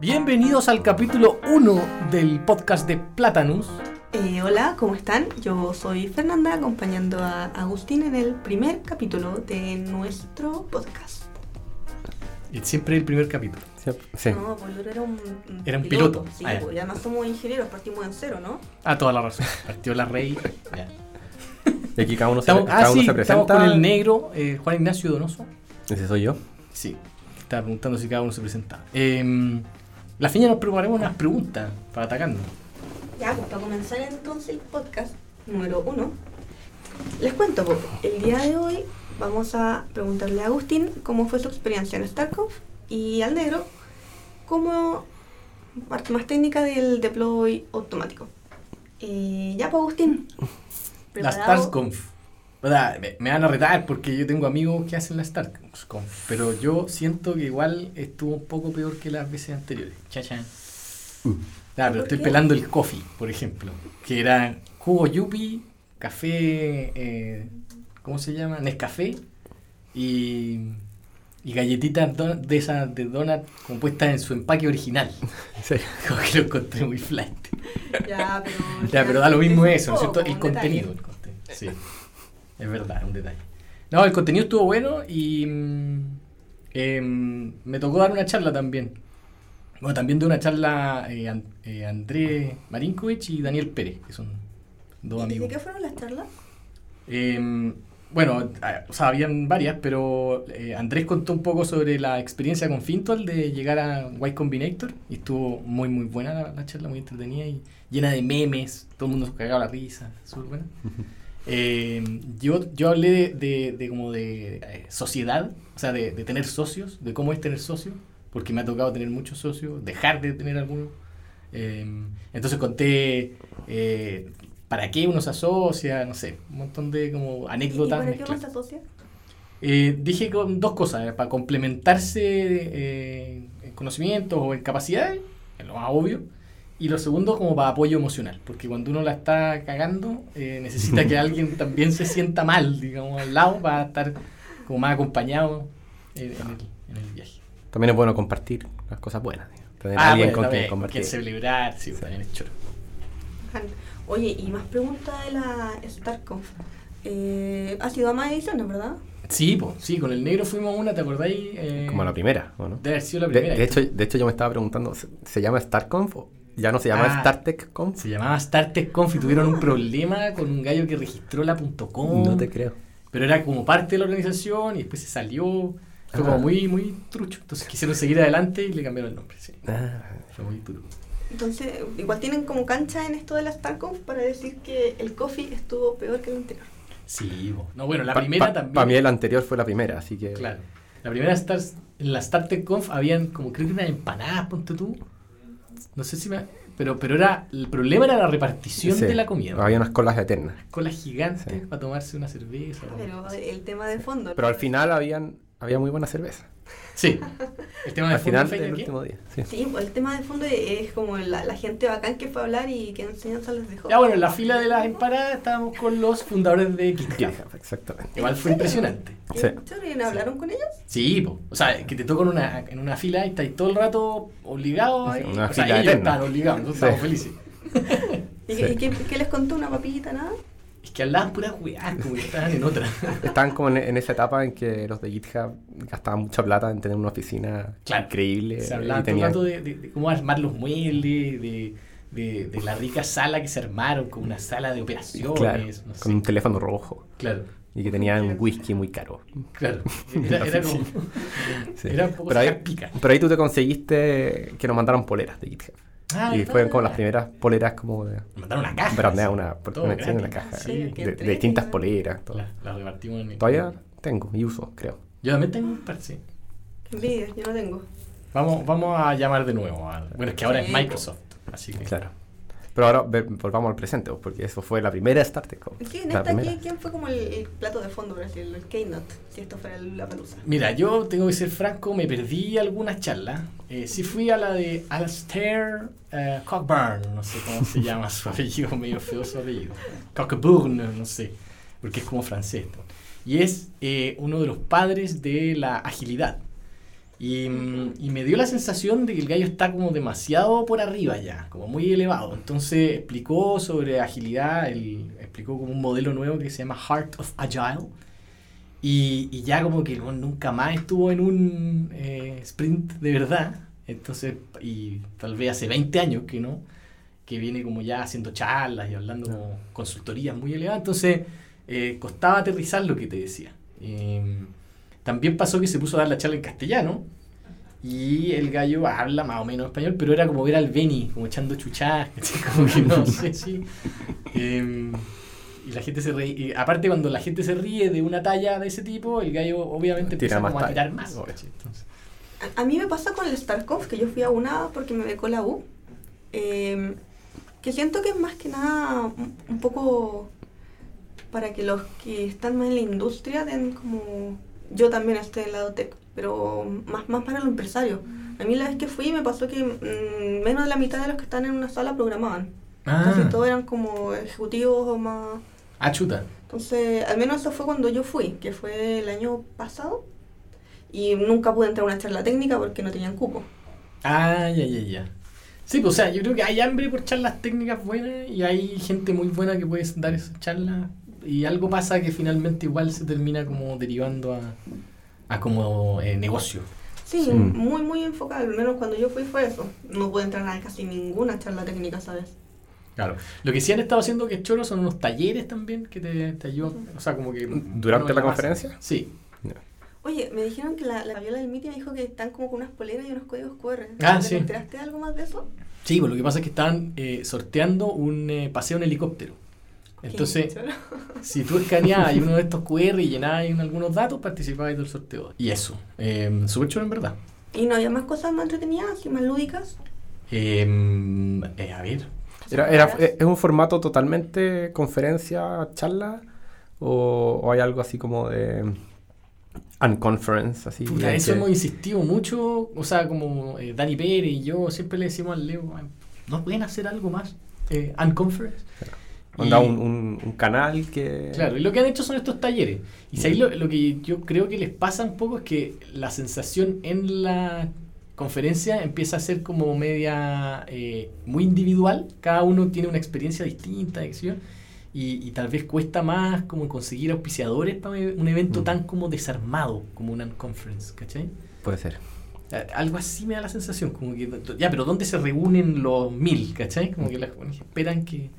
Bienvenidos al capítulo 1 del podcast de Platanus. Eh, hola, ¿cómo están? Yo soy Fernanda, acompañando a Agustín en el primer capítulo de nuestro podcast. Y siempre el primer capítulo. Sí. No, pues era un, Era un piloto. Sí, Ah, ya. pues, y además somos ingenieros, partimos en cero, ¿no? Ah, toda la razón. Partió la rey. Ya. Y aquí cada uno se, Estamos, cada ah, uno sí, se estamos presenta. con el negro, eh, Juan Ignacio Donoso. Ese soy yo. Sí, estaba preguntando si cada uno se presentaba. Eh, la feña nos preparamos unas preguntas para atacarnos. Ya, pues para comenzar entonces el podcast número uno, les cuento, pues, el día de hoy vamos a preguntarle a Agustín cómo fue su experiencia en StarConf y al negro cómo parte más técnica del deploy automático. Eh, ya, pues Agustín. La ¿preparado? O sea, me, me van a retar porque yo tengo amigos que hacen la StarsConf. Pero yo siento que igual estuvo un poco peor que las veces anteriores. Chachán. Uh. Claro, pero ¿Por estoy qué? pelando el coffee, por ejemplo. Que era jugo yupi, café, eh, ¿cómo se llama? Nescafé y, y galletitas don- de esas de donut como puestas en su empaque original. Sí. Como que lo encontré muy flight. Ya, pero, Ya, pero da lo mismo eso, ¿no es cierto? El contenido. el contenido, Sí, es verdad, un detalle. No, el contenido estuvo bueno y em, me tocó dar una charla también. Bueno, también de una charla eh, An- eh, Andrés Marinkovic y Daniel Pérez, que son dos ¿Y amigos. ¿De qué fueron las charlas? Em, bueno, a- o sea, habían varias, pero eh, Andrés contó un poco sobre la experiencia con Fintual de llegar a Y Combinator y estuvo muy, muy buena la, la charla, muy entretenida y llena de memes, todo el mundo se cagaba la risa, súper buena. Em, yo, yo hablé de, de- de como de eh, sociedad, o sea, de, de tener socios, de cómo es tener socios, porque me ha tocado tener muchos socios, dejar de tener algunos. Em, entonces conté eh, para qué uno se asocia, no sé, un montón de como ¿Y anécdotas. para qué uno se asocia? Eh, dije con dos cosas, eh, para complementarse eh, en conocimientos o en capacidades, es lo más obvio. Y lo segundo, como para apoyo emocional, porque cuando uno la está cagando, eh, necesita que alguien también se sienta mal, digamos, al lado, para estar como más acompañado en, en el, en el viaje. También es bueno compartir las cosas buenas. digamos. Tener Ah, alguien con también, quien compartir. que celebrar, sí, también es choro. Bacán. Oye, y más preguntas de la StarConf. Eh, ha sido a más ediciones, ¿verdad? Sí, pues, sí, con el negro fuimos a una, ¿te acordáis? Eh, Como la primera, ¿o no? Debe haber sido la De, primera. de hecho, de hecho, yo me estaba preguntando, ¿se, se llama StarConf? o ¿Ya no se llama Ah. StarTechConf? Se llamaba StarTech Conf y tuvieron un problema con un gallo que registró la .com. No te creo. Pero era como parte de la organización y después se salió. Fue como muy, muy trucho. Entonces quisieron seguir adelante y le cambiaron el nombre. Sí. Ah, Fue muy duro. Entonces, igual tienen como cancha en esto de la StarConf para decir que el coffee estuvo peor que el anterior. Sí, no, bueno, la pa- primera pa- también. Para mí el anterior fue la primera, así que... Claro. La primera Star, en la StarTech Conf habían como creo que unas empanadas, ponte tú. No sé si me. Pero, pero era. El problema era la repartición Sí, de la comida. Había unas colas eternas. Colas gigantes Sí. para tomarse una cerveza. Pero el tema de fondo. Pero al final habían, había muy buena cerveza. Sí. El tema de Al fondo final que- último día. Sí. Sí, pues el tema de fondo es como la, la gente bacán que fue a hablar y qué enseñanza les dejó. Ya bueno, en la fila de las empanadas estábamos con los fundadores de. GitHub, Exactamente. Igual fue impresionante. ¿Qué Sí. ¿Hablaron con ellos? Sí, po. o sea, que te tocan una, en una fila y estáis todo el rato obligados. Una o sea, fila ellos estaban obligados, nosotros Sí. estábamos felices. ¿Y, Sí. qué- y qué, qué les contó una papita, nada? Es que hablaban puras weá, como que estaban en otra. Estaban como en, en esa etapa en que los de GitHub gastaban mucha plata en tener una oficina Claro. increíble. Se hablaban todo tenían- rato de, de- de cómo armar los muebles, de, de, la rica sala que se armaron, como una sala de operaciones. Claro, no sé. con un teléfono rojo. Claro, Y que tenían un whisky muy caro. claro. Era, era como. Sí. Era un poco pero, ahí, pica. pero ahí tú te conseguiste que nos mandaran poleras de GitHub. Ah, y fueron como las primeras poleras como de... Mandaron una caja. brandeadas, así, una, todo una, gratis. una caja Sí, de, de distintas poleras. todo. La, la repartimos en Todavía tengo y uso, creo. Yo también tengo un par, sí. Qué envidia, yo no tengo. Vamos, vamos a llamar de nuevo. a- bueno, es que ahora Sí, es Microsoft. Así que. Claro. Pero ahora volvamos al presente, pues, porque eso fue la primera esta, primera. ¿quién, quién fue como el, el plato de fondo, decirlo, el keynote, si esto fuera la palusa? Mira, yo tengo que ser franco, me perdí algunas charlas. Eh, sí fui a la de Alastair eh, Cockburn, no sé cómo se llama su apellido, medio feo su apellido. Cockburn, no sé, porque es como francés. ¿no? Y es eh, uno de los padres de la agilidad. Y, y me dio la sensación de que el gallo está como demasiado por arriba ya, como muy elevado. Entonces explicó sobre agilidad, él explicó como un modelo nuevo que se llama Heart of Agile. Y, y ya como que nunca más estuvo en un eh, sprint de verdad. Entonces, y tal vez hace 20 años que no, que viene como ya haciendo charlas y hablando como consultorías muy elevadas. Entonces, eh, costaba aterrizar lo que te decía. Eh, también pasó que se puso a dar la charla en castellano y el gallo habla más o menos español, pero era como ver al Benny, como echando chuchas, como que no sé si. Eh, y la gente se ríe. y aparte, cuando la gente se ríe de una talla de ese tipo, el gallo obviamente Tira empieza más como a tirar más. a mí me pasa con el StarConf, que yo fui a una porque me becó la U, eh, que siento que es más que nada un, un poco para que los que están más en la industria den como... Yo también estoy en lado tech, pero más, más para los empresarios. A mí la vez que fui me pasó que mm, menos de la mitad de los que están en una sala programaban. Casi ah, todos eran como ejecutivos o más... ah, chuta. Entonces, al menos eso fue cuando yo fui, que fue el año pasado. Y nunca pude entrar a una charla técnica porque no tenían cupo. Ah, ya, ya, ya. Sí, pues, o sea, yo creo que hay hambre por charlas técnicas buenas y hay gente muy buena que puede dar esas charlas y algo pasa que finalmente igual se termina como derivando a, a como eh, negocio. Sí, Sí. muy, muy enfocado. Al menos cuando yo fui fue eso. No pude entrar a casi ninguna charla técnica, ¿sabes? Claro. Lo que sí han estado haciendo que choro son unos talleres también que te, te ayudan. O sea, como que. ¿Durante la base. conferencia? Sí. Oye, me dijeron que la, la Viola del Miti me dijo que están como con unas poleras y unos códigos QR. Ah, ¿Te sí. enteraste de algo más de eso? Sí, pues lo que pasa es que estaban eh, sorteando un eh, paseo en helicóptero. Entonces, si tú escaneabas uno de estos QR y llenabas algunos datos, participabas del sorteo. Y eso. Eh, Súper chulo en verdad. ¿Y no había más cosas más entretenidas y más lúdicas? Eh, eh, a ver. Era, era- ¿Es un formato totalmente conferencia, charla? ¿O, o hay algo así como de unconference? Así, Puta, eso que- hemos insistido mucho, o sea, como eh, Dani Pérez y yo siempre le decimos al Leo, "Ay, ¿no pueden hacer algo más? Eh, unconference. Onda un, un- un canal que... Claro, y lo que han hecho son estos talleres. Y si ahí lo, lo que yo creo que les pasa un poco es que la sensación en la conferencia empieza a ser como media eh, muy individual. Cada uno tiene una experiencia distinta, yo, y, y tal vez cuesta más como conseguir auspiciadores para un evento Mm. tan como desarmado como una conference, ¿cachai? Puede ser. Algo así me da la sensación, como que, ya, pero ¿dónde se reúnen los mil, ¿cachai? Como que las jóvenes esperan que...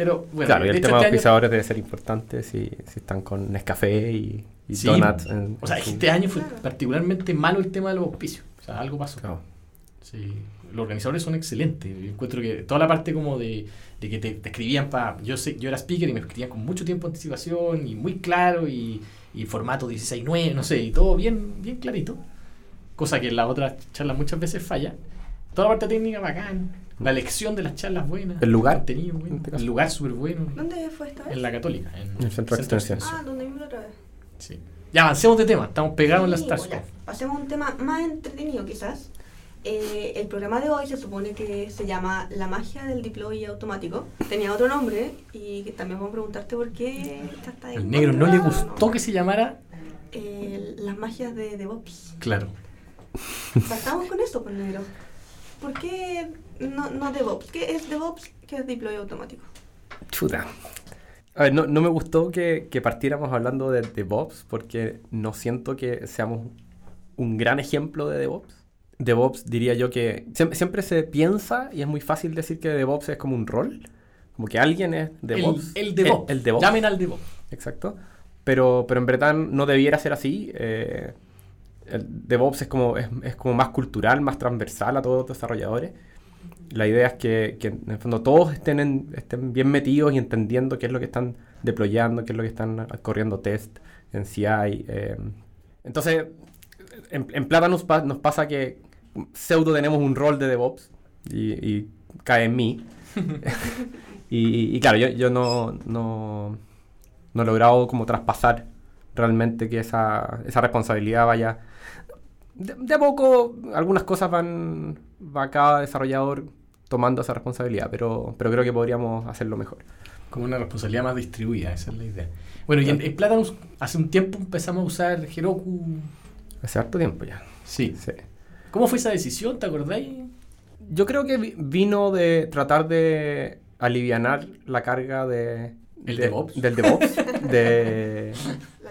Pero bueno, claro, y el tema de este año- debe ser importante si, si están con Nescafé y, y Sí, donuts. en- O sea, en este año fue particularmente malo el tema de los auspicios. O sea, algo pasó. Claro. Sí, los organizadores son excelentes. Yo encuentro que toda la parte como de, de que te, te escribían para... Yo sé, yo era speaker y me escribían con mucho tiempo de anticipación y muy claro y, y formato 16.9, no sé, y todo bien, bien clarito. Cosa que en las otras charlas muchas veces falla. Toda la parte técnica bacán. La elección de las charlas buena. ¿El lugar? contenido bueno, En este. El lugar súper bueno. ¿Dónde fue esta vez? En la católica. En el centro de extensión. Ah, donde vimos la otra vez. Sí. Ya avancemos de tema. Estamos pegados en la Sí, Stars bueno, pasemos a un tema más entretenido quizás. Eh, el programa de hoy se supone que se llama La magia del deploy automático. Tenía otro nombre y que también vamos a preguntarte por qué esta está El en negro no le gustó ¿no? que se llamara. Eh, las magias de DevOps. Claro. Partamos con eso, pues negro. ¿Por qué no, no DevOps? ¿Qué es DevOps? ¿Qué es deploy automático? Chuta. A ver, no, no me gustó que, que partiéramos hablando de DevOps porque no siento que seamos un gran ejemplo de DevOps. DevOps diría yo que siem- siempre se piensa y es muy fácil decir que DevOps es como un rol, como que alguien es DevOps. El, el DevOps. El, el DevOps. Llamen al DevOps. Exacto. Pero, pero en verdad no debiera ser así. eh, el DevOps es como, es, es como más cultural, más transversal a todos los desarrolladores. La idea es que, que en el fondo todos estén, en- estén bien metidos y entendiendo qué es lo que están deployando, qué es lo que están corriendo test en CI. eh. Entonces, en, en Plata nos, pa- nos pasa que pseudo tenemos un rol de DevOps y, y cae en mí. y, y claro, yo, yo no, no, no he logrado como traspasar realmente que esa, esa responsabilidad vaya... De, de a poco algunas cosas van, va cada desarrollador tomando esa responsabilidad, pero, pero creo que podríamos hacerlo mejor. Como una responsabilidad más distribuida, esa es la idea. Bueno, y en, en Platanus hace un tiempo empezamos a usar Heroku Hace harto tiempo ya. Sí. Sí. ¿Cómo fue esa decisión? ¿Te acordáis? Yo creo que vi- vino de tratar de alivianar la carga de... ¿El de- DevOps? Del DevOps. de,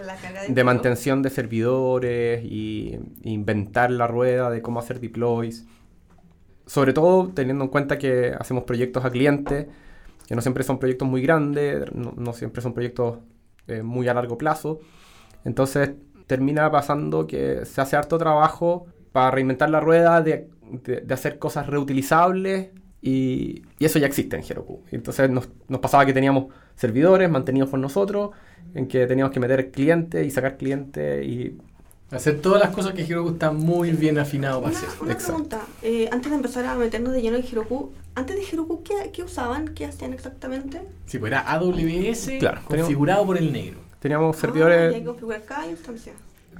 La, carga de mantención de servidores y inventar la rueda de cómo hacer deploys. Sobre todo teniendo en cuenta que hacemos proyectos a cliente, que no siempre son proyectos muy grandes, no, siempre son proyectos eh, muy a largo plazo. Entonces termina pasando que se hace harto trabajo para reinventar la rueda, de, de- de hacer cosas reutilizables y, y eso ya existe en Heroku. Entonces nos, nos pasaba que teníamos servidores mantenidos por nosotros, en que teníamos que meter clientes y sacar clientes y Hacer todas las cosas que Heroku está muy bien afinado para Una, hacer. una Exacto. pregunta, eh, antes de empezar a meternos de lleno en Heroku, antes de Heroku, ¿qué, qué usaban? ¿Qué hacían exactamente? Sí, pues era AWS Claro, configurado por el negro. teníamos Ah, y servidores... hay que configurar cada instancia.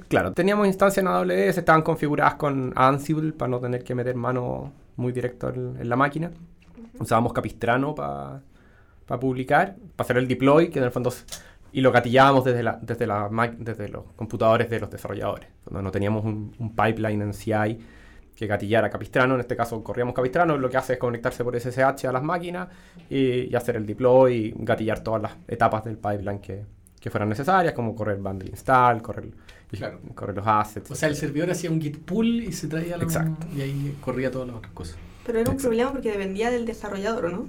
Claro, teníamos instancias en AWS, estaban configuradas con Ansible para no tener que meter mano muy directo en, en la máquina. Usábamos Capistrano para publicar, para hacer el deploy, que en el fondo... Y lo gatillábamos desde, la, desde, la, ma- desde los computadores de los desarrolladores. Cuando no teníamos un, un pipeline en CI que gatillara Capistrano, en este caso corríamos Capistrano, lo que hace es conectarse por SSH a las máquinas y, y hacer el deploy y gatillar todas las etapas del pipeline que, que fueran necesarias, como correr bundle install, correr, Claro. correr los assets. O sea, el servidor hacía un git pull y se traía Exacto. y ahí corría todas las otras cosas. Pero era un Exacto. problema porque dependía del desarrollador, ¿o no?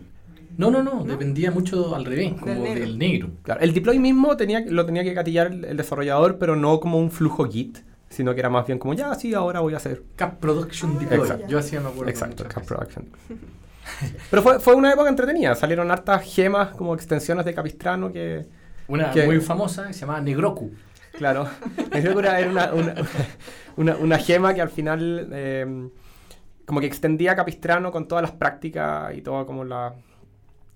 No, no, no, dependía mucho al revés, como Del del negro. Claro, el deploy mismo tenía, lo tenía que gatillar el, el desarrollador, pero no como un flujo Git, sino que era más bien como, ya, sí, ahora voy a hacer. Cap Production Deploy. Exacto. Yo hacía, me acuerdo. Exacto, Cap veces. Production. Pero fue, fue una época entretenida, salieron hartas gemas como extensiones de Capistrano que, Una Que- muy famosa que se llamaba Negroku. claro, era era una, una, una- una gema que al final eh, como que extendía Capistrano con todas las prácticas y todo como la,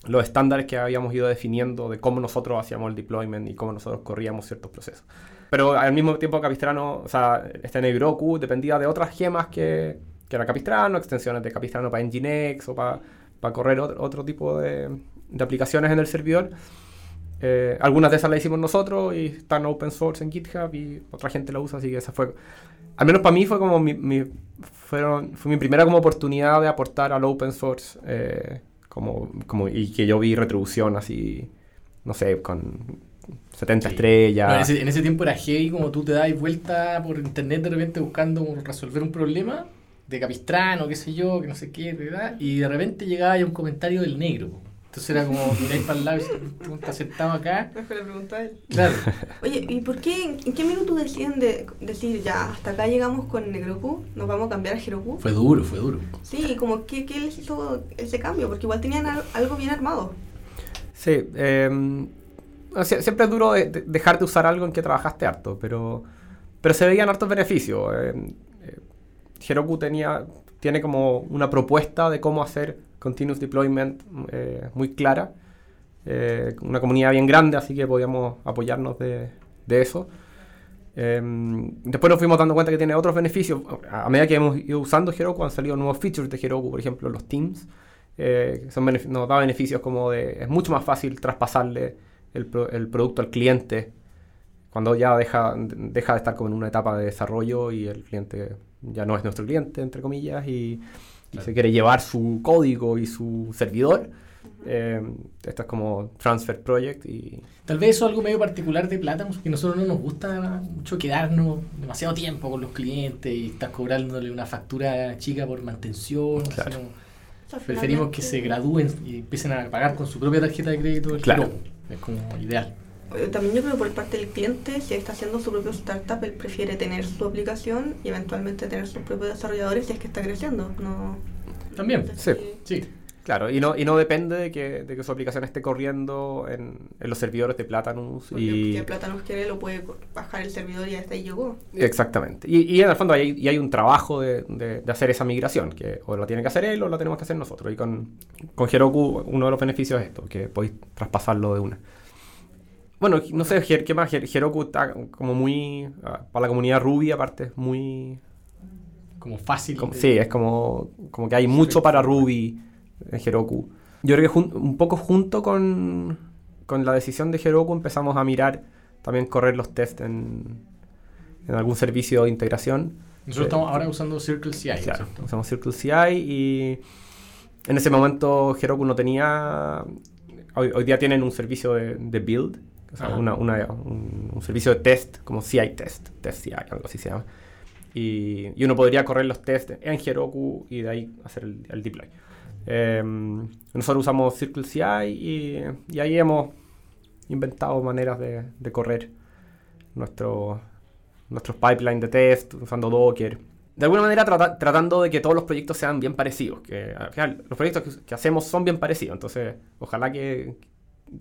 los estándares que habíamos ido definiendo de cómo nosotros hacíamos el deployment y cómo nosotros corríamos ciertos procesos. Pero al mismo tiempo Capistrano, o sea, este Negroku dependía de otras gemas que, que era Capistrano, extensiones de Capistrano para Nginx o para, para correr otro, otro tipo de, de aplicaciones en el servidor. Eh, algunas de esas las hicimos nosotros y están open source en GitHub y otra gente la usa, así que esa fue... Al menos para mí fue como mi, mi- fueron, fue mi primera como oportunidad de aportar al open source eh, como, como, y que yo vi retribución así, no sé, con 70 Sí. estrellas. No, en, ese, en ese tiempo era heavy, como tú te das vuelta por internet de repente buscando resolver un problema de Capistrano, qué sé yo, que no sé qué, ¿verdad? y de repente llegaba ahí un comentario del negro. Entonces era como miráis para el lado y decís, "Este weón está sentado acá. Mejor le pregunta a él. Claro. Oye, ¿y por qué, en qué minuto deciden de, decir ya, hasta acá llegamos con Negroku, nos vamos a cambiar a Heroku? Fue duro, fue duro. Sí, y como, ¿qué, ¿qué les hizo ese cambio? Porque igual tenían al- algo bien armado. Sí, eh, o sea, siempre es duro de- de- dejar de usar algo en que trabajaste harto, pero, pero se veían hartos beneficios. Eh, eh, Heroku tenía, tiene como una propuesta de cómo hacer continuous deployment eh, muy clara. Eh, una comunidad bien grande, así que podíamos apoyarnos de, de eso. Eh, después nos fuimos dando cuenta que tiene otros beneficios. A medida que hemos ido usando Heroku, han salido nuevos features de Heroku, por ejemplo, los teams. eh, son nos da beneficios como de... Es mucho más fácil traspasarle el, pro- el producto al cliente cuando ya deja, deja de estar como en una etapa de desarrollo y el cliente ya no es nuestro cliente, entre comillas, y, y Claro. se quiere llevar su código y su servidor. Eh, esto es como Transfer Project y... Tal vez eso es algo medio particular de Platinum, que a nosotros no nos gusta mucho quedarnos demasiado tiempo con los clientes y estar cobrándole una factura chica por mantención. Claro. preferimos que se gradúen y empiecen a pagar con su propia tarjeta de crédito el Claro. Es como ideal. Eh, También yo creo que por parte del cliente, si está haciendo su propio startup, él prefiere tener su aplicación y eventualmente tener sus propios desarrolladores si es que está creciendo. No, También. Sí. Sí. Claro, y no, y no depende de que, de que su aplicación esté corriendo en, en los servidores de Platanus. Porque Y, si el Platanus quiere, lo puede bajar el servidor y hasta ahí llegó. Exactamente. Y, y en el fondo hay, y hay un trabajo de, de- de hacer esa migración, que o la tiene que hacer él o la tenemos que hacer nosotros. Y con, con Heroku uno de los beneficios es esto, que podéis traspasarlo de una. Bueno, no sé, Her- ¿qué más? Her- Heroku está como muy, ah, para la comunidad Ruby aparte, es muy... Como fácil. como- de- sí, es como, como que hay mucho para Ruby en Heroku. Yo creo que jun- un poco junto con, con la decisión de Heroku empezamos a mirar también correr los tests en, en algún servicio de integración. Nosotros Eh, estamos ahora usando Circle CI, Claro, usamos Circle CI y en ese momento Heroku no tenía... Hoy, hoy día tienen un servicio de, de build, o sea, una- una- un, un servicio de test, como CI test, test CI, algo así se llama. Y, y uno podría correr los tests en Heroku y de ahí hacer el, el deploy. Eh, nosotros usamos Circle CI y, y ahí hemos inventado maneras de, de correr nuestro, nuestros pipelines de test usando Docker. De alguna manera trata- tratando de que todos los proyectos sean bien parecidos. Que al final los proyectos que, que hacemos son bien parecidos. Entonces, ojalá que,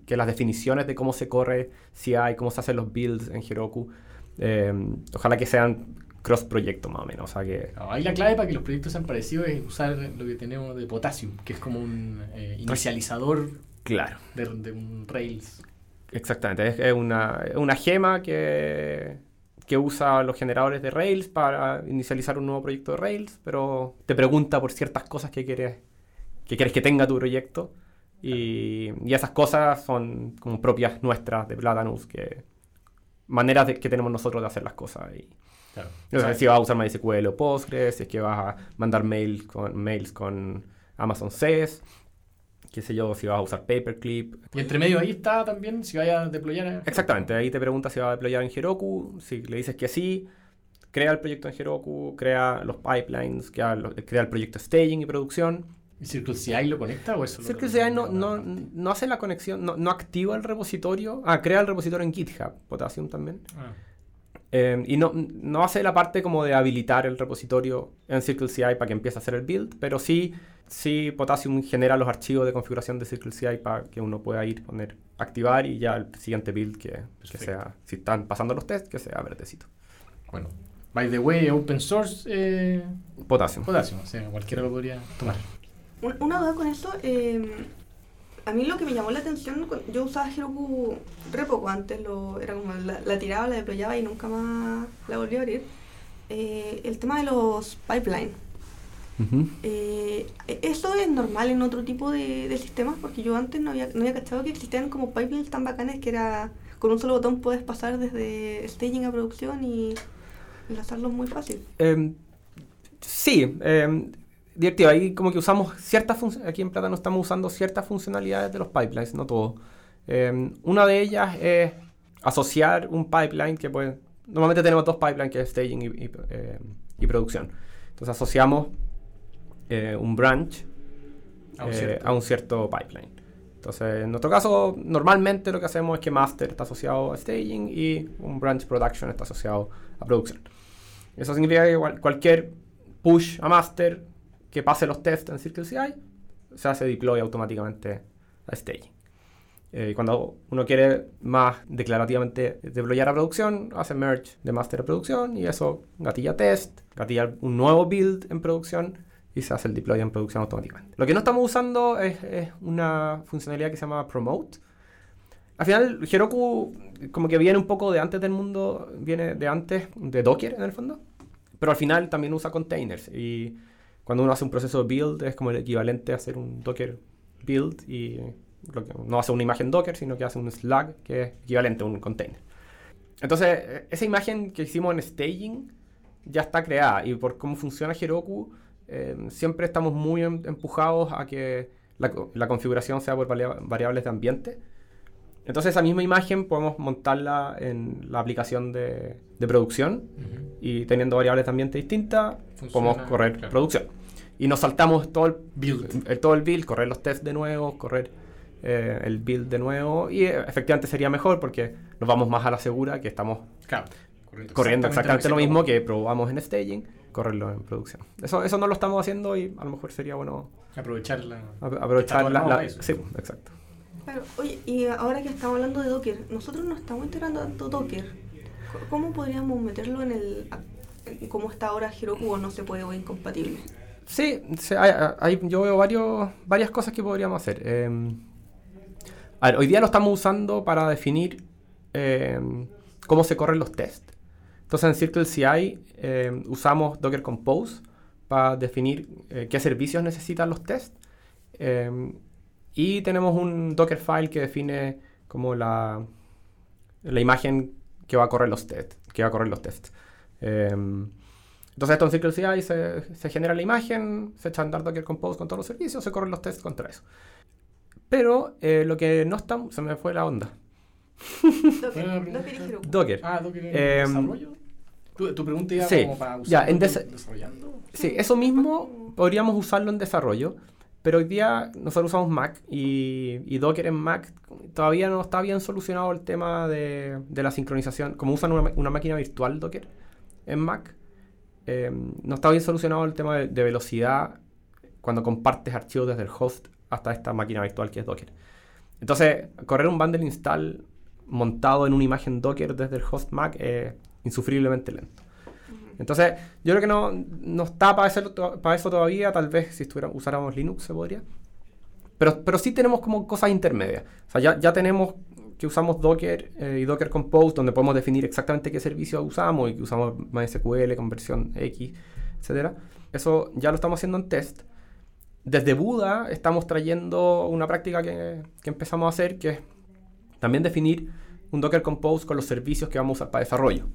que las definiciones de cómo se corre CI, cómo se hacen los builds en Heroku, eh, ojalá que sean cross proyectos más o menos. O sea que No, ahí la clave para que los proyectos sean parecidos es usar lo que tenemos de Potassium, que es como un eh, inicializador Claro, de, de un Rails. exactamente. Es, es una, una gema que, que usa los generadores de Rails para inicializar un nuevo proyecto de Rails, pero te pregunta por ciertas cosas que quieres que, quieres que tenga tu proyecto. Y, y esas cosas son como propias nuestras de Platanus, que maneras de- que tenemos nosotros de hacer las cosas. Y, Claro. o sea, si vas a usar MySQL o Postgres, si es que vas a mandar mail con, mails con Amazon SES, qué sé yo, si vas a usar Paperclip, Y entre medio ahí está también si vaya a deployar. a- Exactamente, ahí te pregunta si va a deployar en Heroku, si le dices que sí, crea el proyecto en Heroku, crea los pipelines, crea, crea el proyecto staging y producción. ¿Y Circle CI lo conecta o eso? lo- Circle CI no, no, no hace la conexión, no, no activa el repositorio, ah, crea el repositorio en GitHub, Potassium también, Ah, Eh, y no, no hace la parte como de habilitar el repositorio en Circle CI para que empiece a hacer el build, pero sí, sí Potassium genera los archivos de configuración de Circle CI para que uno pueda ir, poner, activar y ya el siguiente build que, que sea, si están pasando los tests, que sea verdecito. bueno. By the way, open source eh, Potassium. Potassium, o sea, cualquiera lo podría tomar. Un- Una duda con eso, eh, a mí lo que me llamó la atención, yo usaba Heroku re poco antes, lo, era como la, la tiraba, la deployaba y nunca más la volví a abrir. Eh, el tema de los pipelines. Ujú. Eh, ¿Eso es normal en otro tipo de, de sistemas? Porque yo antes no había, no había cachado que existían como pipelines tan bacanes que era con un solo botón puedes pasar desde staging a producción y enlazarlos muy fácil. Em, sí, em, divertido. Ahí como que usamos ciertas funcionalidades, aquí en Plata no estamos usando ciertas funcionalidades de los pipelines, no todo. Em, una de ellas es asociar un pipeline que puede... Normalmente tenemos dos pipelines que es staging y, y, y producción. Entonces asociamos eh, un branch A un eh, cierto. a un cierto pipeline. Entonces, en nuestro caso, normalmente lo que hacemos es que master está asociado a staging y un branch production está asociado a producción. Eso significa que cual- cualquier push a master que pase los tests en Circle CI se hace deploy automáticamente a staging. Eh, cuando uno quiere más declarativamente deployar a producción, hace merge de master a producción y eso gatilla test, gatilla un nuevo build en producción y se hace el deploy en producción automáticamente. Lo que no estamos usando es, es una funcionalidad que se llama promote. Al final, Heroku como que viene un poco de antes del mundo, viene de antes de Docker en el fondo, pero al final también usa containers y cuando uno hace un proceso build es como el equivalente a hacer un Docker build y no hace una imagen Docker, sino que hace un Slug que es equivalente a un container. Entonces, eh, esa imagen que hicimos en staging ya está creada y por cómo funciona Heroku, eh, siempre estamos muy em- empujados a que la, co- la configuración sea por varia- variables de ambiente. Entonces, esa misma imagen podemos montarla en la aplicación de, de producción y teniendo variables de ambiente distintas, Funciona, podemos correr claro. producción. Y nos saltamos todo el Build. el- todo el build, correr los tests de nuevo, correr eh, el build de nuevo. Y eh, efectivamente sería mejor porque nos vamos más a la segura que estamos Claro. Corriendo, corriendo exactamente lo mismo que probamos en staging, correrlo en producción. Eso, eso no lo estamos haciendo y a lo mejor sería bueno Aprovechar la. ap- aprovechar la... la- eso. sí, exacto. Claro, oye, y ahora que estamos hablando de Docker, nosotros no estamos integrando tanto Docker. ¿Cómo podríamos meterlo en el... en cómo está ahora Heroku o no se puede o incompatible? Sí, sí, hay- hay- yo veo varios, varias cosas que podríamos hacer. Eh, a ver, hoy día lo estamos usando para definir eh, cómo se corren los tests. Entonces en Circle CI eh, usamos Docker Compose para definir eh, qué servicios necesitan los tests. Eh, y tenemos un Dockerfile que define como la, la imagen que va a correr los tests. Que va a correr los tests. Em, entonces esto en Circle CI se, se genera la imagen, se echa a andar Docker Compose con todos los servicios, se corren los tests contra eso. Pero eh, lo que no está, se me fue la onda. Docker, Docker y Heroku. Docker. Ah, ¿tú quieres Em, desarrollo? ¿Tu, tu pregunta iba sí, como para ya, usarlo en desa- desarrollando? Sí, eso mismo podríamos usarlo en desarrollo, pero hoy día nosotros usamos Mac y, Docker en Mac todavía no está bien solucionado el tema de, la sincronización. Como usan una, una máquina virtual Docker en Mac, eh, no está bien solucionado el tema de, de velocidad cuando compartes archivos desde el host hasta esta máquina virtual que es Docker. Entonces, correr un bundle install montado en una imagen Docker desde el host Mac es insufriblemente lento. Entonces, yo creo que no, no está para eso, para eso todavía. Tal vez si estuviera, usáramos Linux se podría. Pero, pero sí tenemos como cosas intermedias. O sea, ya, ya tenemos que usamos Docker eh, y Docker Compose, donde podemos definir exactamente qué servicio usamos y que usamos MySQL con versión X, etc. Eso ya lo estamos haciendo en test. Desde Buda estamos trayendo una práctica que, que empezamos a hacer, que es también definir un Docker Compose con los servicios que vamos a usar para desarrollo.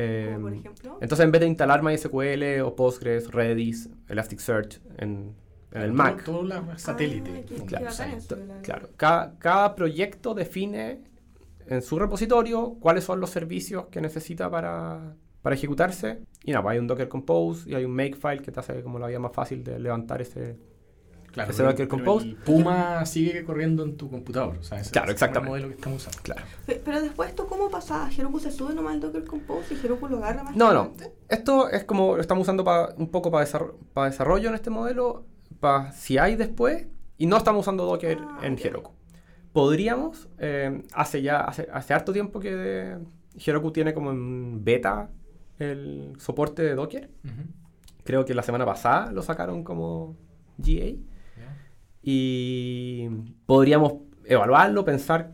Por Em, ejemplo. entonces, en vez de instalar MySQL o Postgres, Redis, Elasticsearch en, en el Mac, Todo la satélite. Ah, eso. to- la- claro, cada, cada proyecto define en su repositorio cuáles son los servicios que necesita para, para ejecutarse. Y nada, pues hay un Docker Compose y hay un Makefile que te hace como la vida más fácil de levantar ese... Claro, Ese Docker Compose. el Puma sigue corriendo en tu computador. O sea, ese Claro, es el modelo que estamos usando. Claro. Pe- Pero después, ¿esto cómo pasa? ¿Heroku se sube nomás el Docker Compose y Heroku lo agarra más? No, no. adelante? Esto es como lo estamos usando pa- un poco para desarrollo en este modelo, para si hay después, y no estamos usando Docker Ah, en ok. Heroku. Podríamos, eh, hace ya, hace, hace harto tiempo que Heroku tiene como en beta el soporte de Docker. Creo que la semana pasada lo sacaron como GA. Y podríamos evaluarlo, pensar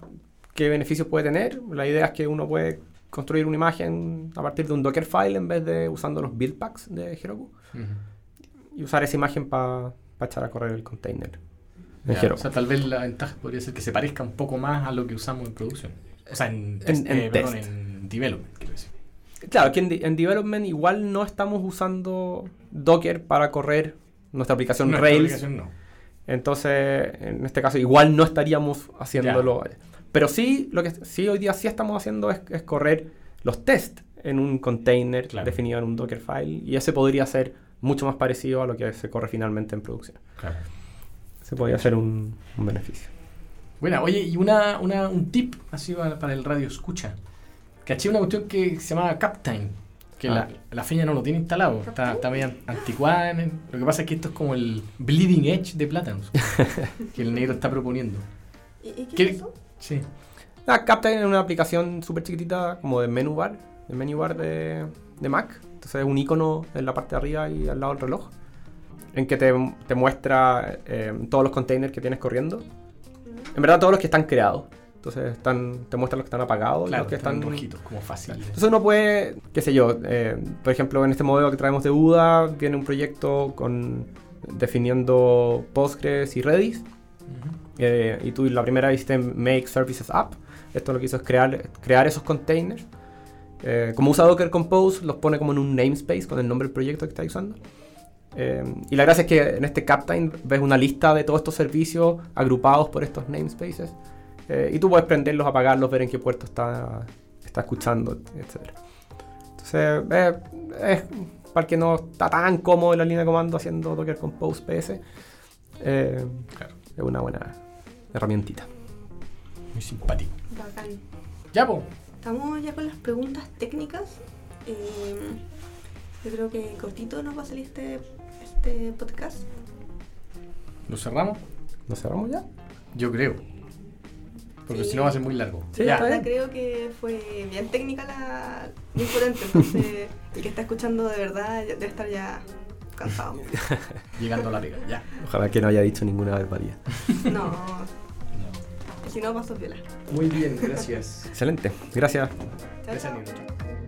qué beneficios puede tener. La idea es que uno puede construir una imagen a partir de un Dockerfile en vez de usando los build packs de Heroku y usar esa imagen para echar a correr el container en Ya, Heroku. O sea, tal vez la ventaja podría ser que se parezca un poco más a lo que usamos en producción. O sea, en, En- test, en eh, perdón, test. en development, quiero decir. Claro, que en, de- en development igual no estamos usando Docker para correr nuestra aplicación Nuestra Rails. aplicación no. Entonces, en este caso, igual no estaríamos haciéndolo. Pero sí, lo que sí hoy día sí estamos haciendo es, es correr los tests en un container Claro. definido en un Dockerfile. Y ese podría ser mucho más parecido a lo que se corre finalmente en producción. Claro. Ese podría ser un, un beneficio. Bueno, oye, y una, una, un tip así para, el radio escucha. Caché una cuestión que se llama Captain. Que Ah. la, la feña no lo tiene instalado. Está, está medio anticuada. en el- Lo que pasa es que esto es como el bleeding edge de plátanos. que el negro está proponiendo. ¿Y, y qué, ¿Qué- es eso? Sí. Ah, Captain es una aplicación súper chiquitita, como de menu bar, de menu bar de, de Mac. Entonces es un icono en la parte de arriba y al lado del reloj, en que te, te muestra eh, todos los containers que tienes corriendo. En verdad todos los que están creados. Entonces están, te muestra los que están apagados y Claro, los que están están... rojitos, como fácil. Entonces uno puede, qué sé yo, eh, por ejemplo en este modelo que traemos de Buda, viene un proyecto con definiendo Postgres y Redis. Ujú. Eh, y tú la primera viste Make Services App. Esto lo que hizo es crear, crear esos containers. Eh, como usa Docker Compose, los pone como en un namespace con el nombre del proyecto que está usando. Eh, y la gracia es que en este Captain ves una lista de todos estos servicios agrupados por estos namespaces. Eh, y tú puedes prenderlos, apagarlos, ver en qué puerto está, está escuchando, etc. Entonces, eh, es para que no está tan cómodo en la línea de comando haciendo Docker Compose PS. eh, Claro, es una buena herramientita. muy simpático. Bacán. Ya, po. Estamos ya con las preguntas técnicas. Eh, yo creo que cortito nos va a salir este, este podcast. ¿Lo cerramos? ¿Nos cerramos ya? Yo creo. Porque Sí. si no va a ser muy largo. Sí, ya. Ahora creo que fue bien técnica la bien potente, entonces el que está escuchando de verdad debe estar ya cansado. Llegando a la pega. Ya. Ojalá que no haya dicho ninguna barbaridad. No, si no paso viola. Muy bien, gracias. Excelente. Gracias. Chao, Gracias, chao.